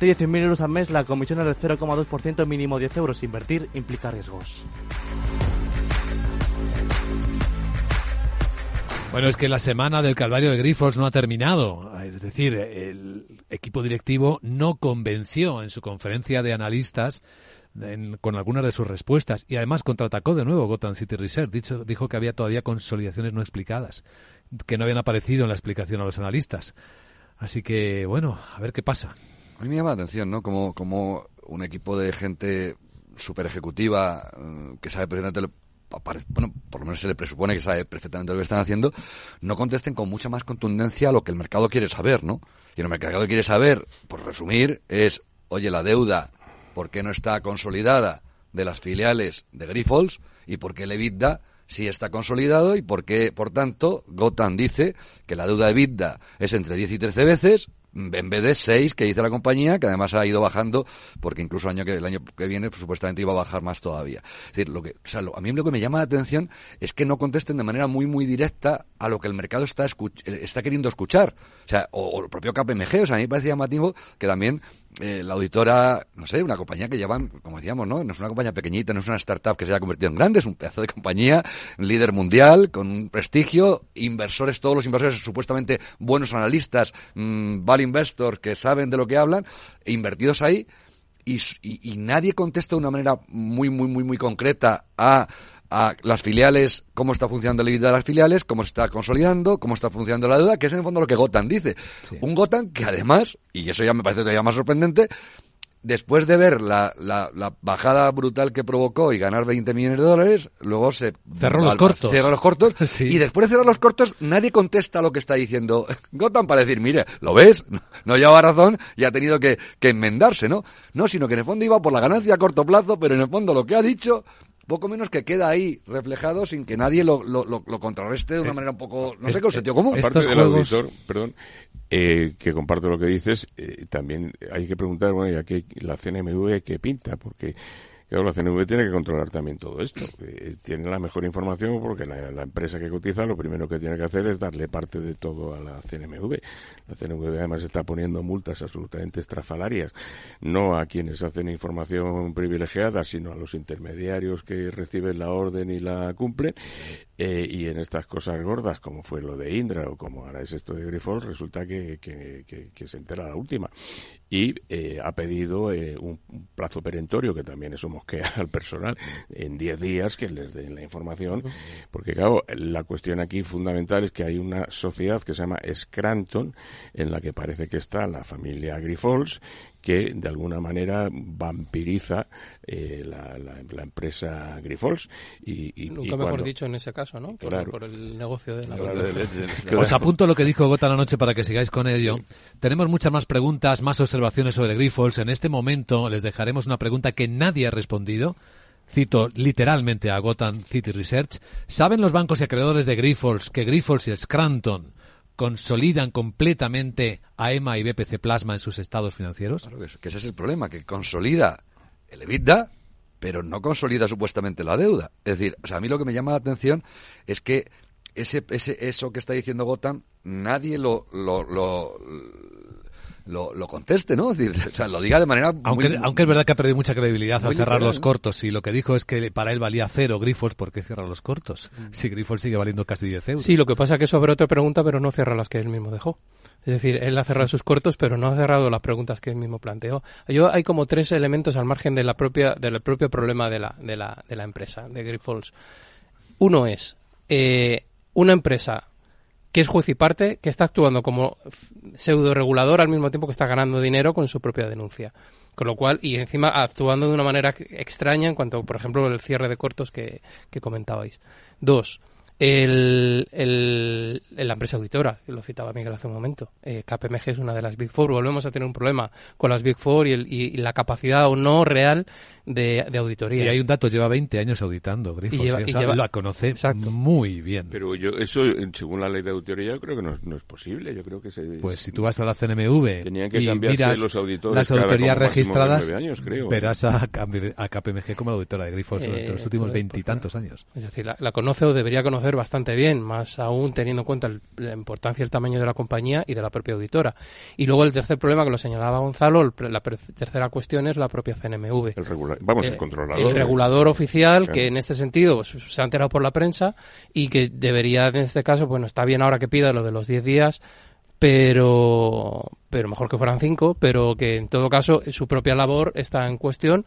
Aparte de 100.000 euros al mes, la comisión es del 0,2%, mínimo 10 euros. Invertir implica riesgos. Bueno, es que la semana del Calvario de Grifos no ha terminado. Es decir, el equipo directivo no convenció en su conferencia de analistas con algunas de sus respuestas y además contraatacó de nuevo Gotham City Research. Dicho, dijo que había todavía consolidaciones no explicadas, que no habían aparecido en la explicación a los analistas. Así que, bueno, a ver qué pasa. A mí me llama la atención, ¿no? Como, como un equipo de gente súper ejecutiva eh, que sabe perfectamente bueno, por lo menos se le presupone que sabe perfectamente lo que están haciendo, no contesten con mucha más contundencia a lo que el mercado quiere saber, ¿no? Y lo que el mercado quiere saber, por resumir, es, oye, la deuda, ¿por qué no está consolidada de las filiales de Grifols? ¿Y por qué el EBITDA sí está consolidado? ¿Y por qué, por tanto, Gotham dice que la deuda de EBITDA es entre 10 y 13 veces en vez de 6 que dice la compañía, que además ha ido bajando, porque incluso el año que, el año que viene pues, supuestamente iba a bajar más todavía. Es decir, lo que, o sea, a mí lo que me llama la atención es que no contesten de manera muy, muy directa a lo que el mercado está, está queriendo escuchar. O sea, o, el propio KPMG, o sea, a mí me parece llamativo que también eh, la auditora, no sé, una compañía que llevan, como decíamos, ¿no? No es una compañía pequeñita, no es una startup que se haya convertido en grande, es un pedazo de compañía, líder mundial, con un prestigio, inversores, todos los inversores supuestamente buenos analistas, mmm, value que saben de lo que hablan, invertidos ahí, y, y nadie contesta de una manera muy, muy, muy, muy concreta a a las filiales, cómo está funcionando la vida de las filiales, cómo se está consolidando, cómo está funcionando la deuda, que es en el fondo lo que Gotan dice. Un Gotan que además, y eso ya me parece todavía más sorprendente, después de ver la, la, bajada brutal que provocó y ganar 20 millones de dólares, luego se cerró los cortos. Cerró los cortos. [laughs] Y después de cerrar los cortos, nadie contesta lo que está diciendo [laughs] Gotham para decir, mire, ¿lo ves? [laughs] No lleva razón y ha tenido que, que enmendarse, ¿no? No, sino que en el fondo iba por la ganancia a corto plazo, pero en el fondo lo que ha dicho poco menos que queda ahí reflejado sin que nadie lo, lo, lo, contrarreste de una manera un poco, no sé, con sentido común. Aparte del auditor, perdón, eh, que comparto lo que dices, eh, también hay que preguntar, bueno, ya que la CNMV qué pinta, porque Claro, la CNV tiene que controlar también todo esto. Tiene la mejor información porque la, empresa que cotiza lo primero que tiene que hacer es darle parte de todo a la CNMV. La CNMV además está poniendo multas absolutamente estrafalarias, no a quienes hacen información privilegiada, sino a los intermediarios que reciben la orden y la cumplen. Eh, y en estas cosas gordas, como fue lo de Indra o como ahora es esto de Grifols, resulta que, se entera la última. Y eh, ha pedido eh, un, plazo perentorio, que también eso mosquea [laughs] al personal, en 10 días que les den la información. Porque, claro, la cuestión aquí fundamental es que hay una sociedad que se llama Scranton, en la que parece que está la familia Grifols, que de alguna manera vampiriza eh, la, la, empresa Grifols. Y, Nunca mejor dicho en ese caso, ¿no? Por, el negocio de la Os apunto lo que dijo Gota la noche para que sigáis con ello. Tenemos muchas más preguntas, más observaciones sobre Grifols. En este momento les dejaremos una pregunta que nadie ha respondido cito literalmente a Gotham City Research, ¿saben los bancos y acreedores de Grifols que Grifols y Scranton consolidan completamente a EMA y BPC Plasma en sus estados financieros? Claro, que ese es el problema, que consolida el EBITDA, pero no consolida supuestamente la deuda. Es decir, o sea, a mí lo que me llama la atención es que ese, ese, eso que está diciendo Gotham, nadie lo, lo, lo, lo, conteste, ¿no? Es decir, [laughs] o sea, lo diga de manera. Aunque, aunque es verdad que ha perdido mucha credibilidad al cerrar los cortos y lo que dijo es que para él valía cero Grifols, ¿por qué cierra los cortos? Mm. Si Grifols sigue valiendo casi 10 euros. Sí, lo que pasa es que sobre otra pregunta, pero no cierra las que él mismo dejó. Es decir, él ha cerrado sus cortos, pero no ha cerrado las preguntas que él mismo planteó. Yo hay como tres elementos al margen de la propia, del propio problema de la, de la, de la empresa, de Grifols. Uno es, eh, una empresa que es juez y parte, que está actuando como pseudo regulador al mismo tiempo que está ganando dinero con su propia denuncia. Con lo cual, y encima actuando de una manera extraña en cuanto, por ejemplo, el cierre de cortos que, que comentabais. Dos, el, el, la empresa auditora, que lo citaba Miguel hace un momento. Eh, KPMG es una de las Big Four. Volvemos a tener un problema con las Big Four y, el, y, la capacidad o no real de, de, auditoría. Y hay un dato, lleva 20 años auditando, Grifos. Y, lleva, y la conoce exacto. muy bien. Pero yo, eso, según la ley de auditoría, yo creo que no, no es posible. Yo creo que se, Pues si tú vas a la CNMV que y miras los auditores las auditorías registradas, años, creo, verás a, a, KPMG como la auditora de Grifos durante eh, los últimos veintitantos años. Es decir, la, la conoce o debería conocer bastante bien más aún teniendo en cuenta la importancia y el tamaño de la compañía y de la propia auditora. Y luego el tercer problema que lo señalaba Gonzalo, la tercera cuestión es la propia CNMV. El vamos, el eh, controlador. El regulador oficial que en este sentido pues, se ha enterado por la prensa y que debería en este caso, bueno, está bien ahora que pida lo de los 10 días, pero pero mejor que fueran cinco, pero que en todo caso su propia labor está en cuestión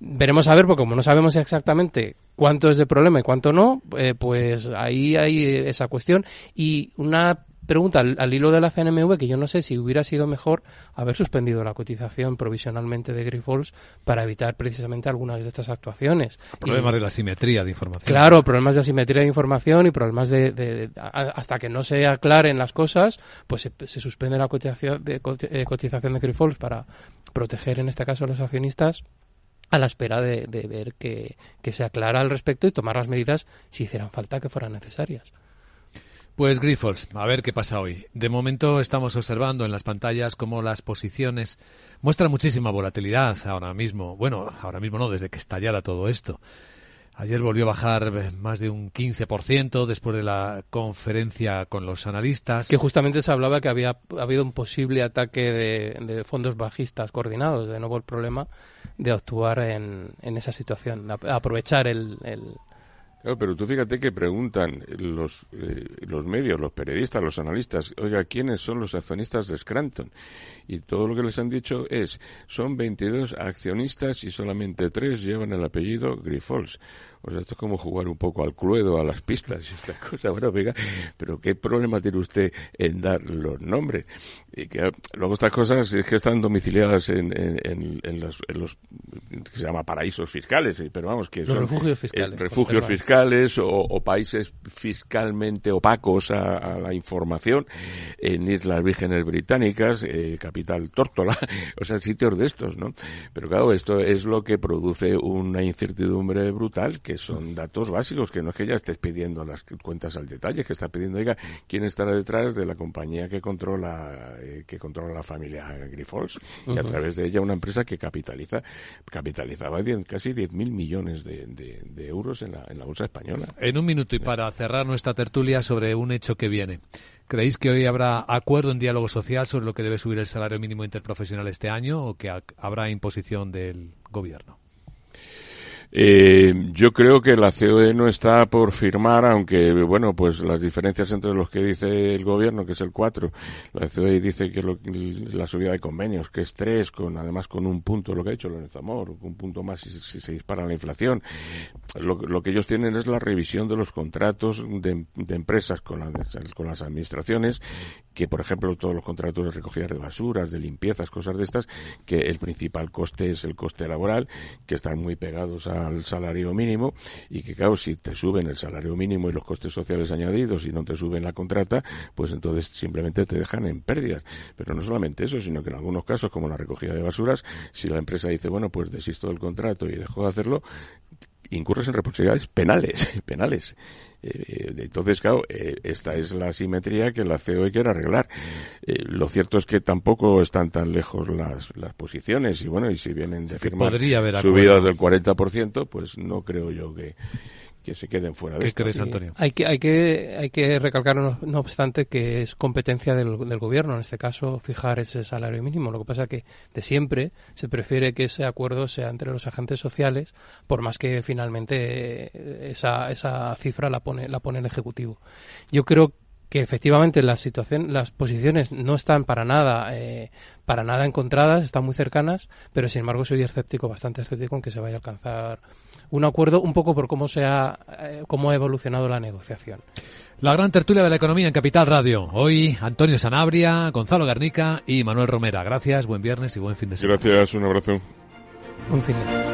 veremos a ver, porque como no sabemos exactamente cuánto es de problema y cuánto no, eh, pues ahí hay esa cuestión. Y una pregunta al, hilo de la CNMV, que yo no sé si hubiera sido mejor haber suspendido la cotización provisionalmente de Grifols para evitar precisamente algunas de estas actuaciones. Problemas de la asimetría de información. Claro, problemas de asimetría de información y problemas de, hasta que no se aclaren las cosas, pues se, suspende la cotización de, eh, cotización de Grifols para proteger en este caso a los accionistas a la espera de, ver que, se aclara al respecto y tomar las medidas si hicieran falta que fueran necesarias. Pues Grifols, a ver qué pasa hoy. De momento estamos observando en las pantallas cómo las posiciones muestran muchísima volatilidad ahora mismo. Bueno, ahora mismo no, desde que estallara todo esto. Ayer volvió a bajar eh, más de un 15% después de la conferencia con los analistas. Que justamente se hablaba que había habido un posible ataque de, fondos bajistas coordinados. De nuevo el problema de actuar en, en esa situación, aprovechar el, Pero tú fíjate que preguntan los, eh, los medios, los periodistas, los analistas, oiga, ¿quiénes son los accionistas de Scranton? Y todo lo que les han dicho es, son 22 accionistas y solamente tres llevan el apellido Grifols. O sea, esto es como jugar un poco al cluedo, a las pistas y esta cosa. Bueno, venga, pero ¿qué problema tiene usted en dar los nombres? Y que luego estas cosas es que están domiciliadas en, en, en, los, que se llama paraísos fiscales, pero vamos, que los refugios fiscales. refugios fiscales o, países fiscalmente opacos a, la información en Islas Vírgenes Británicas, eh, capital Tórtola, [laughs] o sea, sitios de estos, ¿no? Pero claro, esto es lo que produce una incertidumbre brutal que son datos básicos, que no es que ya estés pidiendo las cuentas al detalle, que está pidiendo, oiga, quién estará detrás de la compañía que controla, eh, que controla la familia Grifols, y a través de ella una empresa que capitaliza, capitalizaba casi 10.000 millones de, de, euros en la, en la bolsa española. En un minuto y para cerrar nuestra tertulia sobre un hecho que viene. ¿Creéis que hoy habrá acuerdo en diálogo social sobre lo que debe subir el salario mínimo interprofesional este año o que habrá imposición del gobierno? Eh, yo creo que la COE no está por firmar, aunque, bueno, pues las diferencias entre los que dice el gobierno, que es el 4, la COE dice que la subida de convenios, que es 3, con, además con un punto, lo que ha dicho Lorenzo Amor, un punto más si, se dispara la inflación. Lo, que ellos tienen es la revisión de los contratos de, empresas con, con las administraciones, que, por ejemplo, todos los contratos de recogida de basuras, de limpiezas, cosas de estas, que el principal coste es el coste laboral, que están muy pegados a al salario mínimo y que, claro, si te suben el salario mínimo y los costes sociales añadidos y no te suben la contrata, pues entonces simplemente te dejan en pérdidas. Pero no solamente eso, sino que en algunos casos, como la recogida de basuras, si la empresa dice, bueno, pues desisto del contrato y dejo de hacerlo, incurres en responsabilidades penales, [laughs] penales. Eh, entonces, claro, eh, esta es la simetría que la COE quiere arreglar. Eh, lo cierto es que tampoco están tan lejos las, las posiciones y bueno, y si vienen de firmar subidas del 40%, pues no creo yo que, que se queden fuera de ¿Qué crees, Antonio? Hay que, hay que, hay que recalcar, no, no obstante, que es competencia del, del, gobierno, en este caso, fijar ese salario mínimo. Lo que pasa es que de siempre se prefiere que ese acuerdo sea entre los agentes sociales, por más que finalmente eh, esa, esa cifra la pone, la pone el Ejecutivo. Yo creo que efectivamente la situación, las posiciones no están para nada, eh, para nada encontradas, están muy cercanas, pero sin embargo soy escéptico, bastante escéptico en que se vaya a alcanzar un acuerdo, un poco por cómo se ha, eh, cómo ha evolucionado la negociación. La gran tertulia de la economía en Capital Radio. Hoy Antonio Sanabria, Gonzalo Garnica y Manuel Romera. Gracias, buen viernes y buen fin de semana. Gracias, un abrazo. Un fin de semana.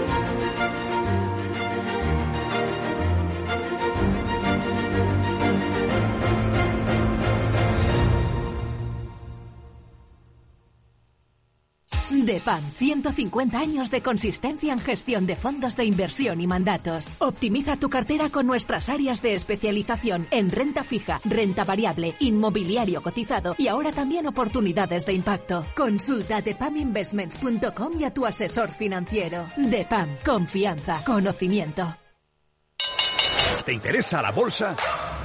DEPAM, 150 años de consistencia en gestión de fondos de inversión y mandatos. Optimiza tu cartera con nuestras áreas de especialización en renta fija, renta variable, inmobiliario cotizado y ahora también oportunidades de impacto. Consulta depaminvestments.com y a tu asesor financiero. DEPAM, confianza, conocimiento. ¿Te interesa la bolsa?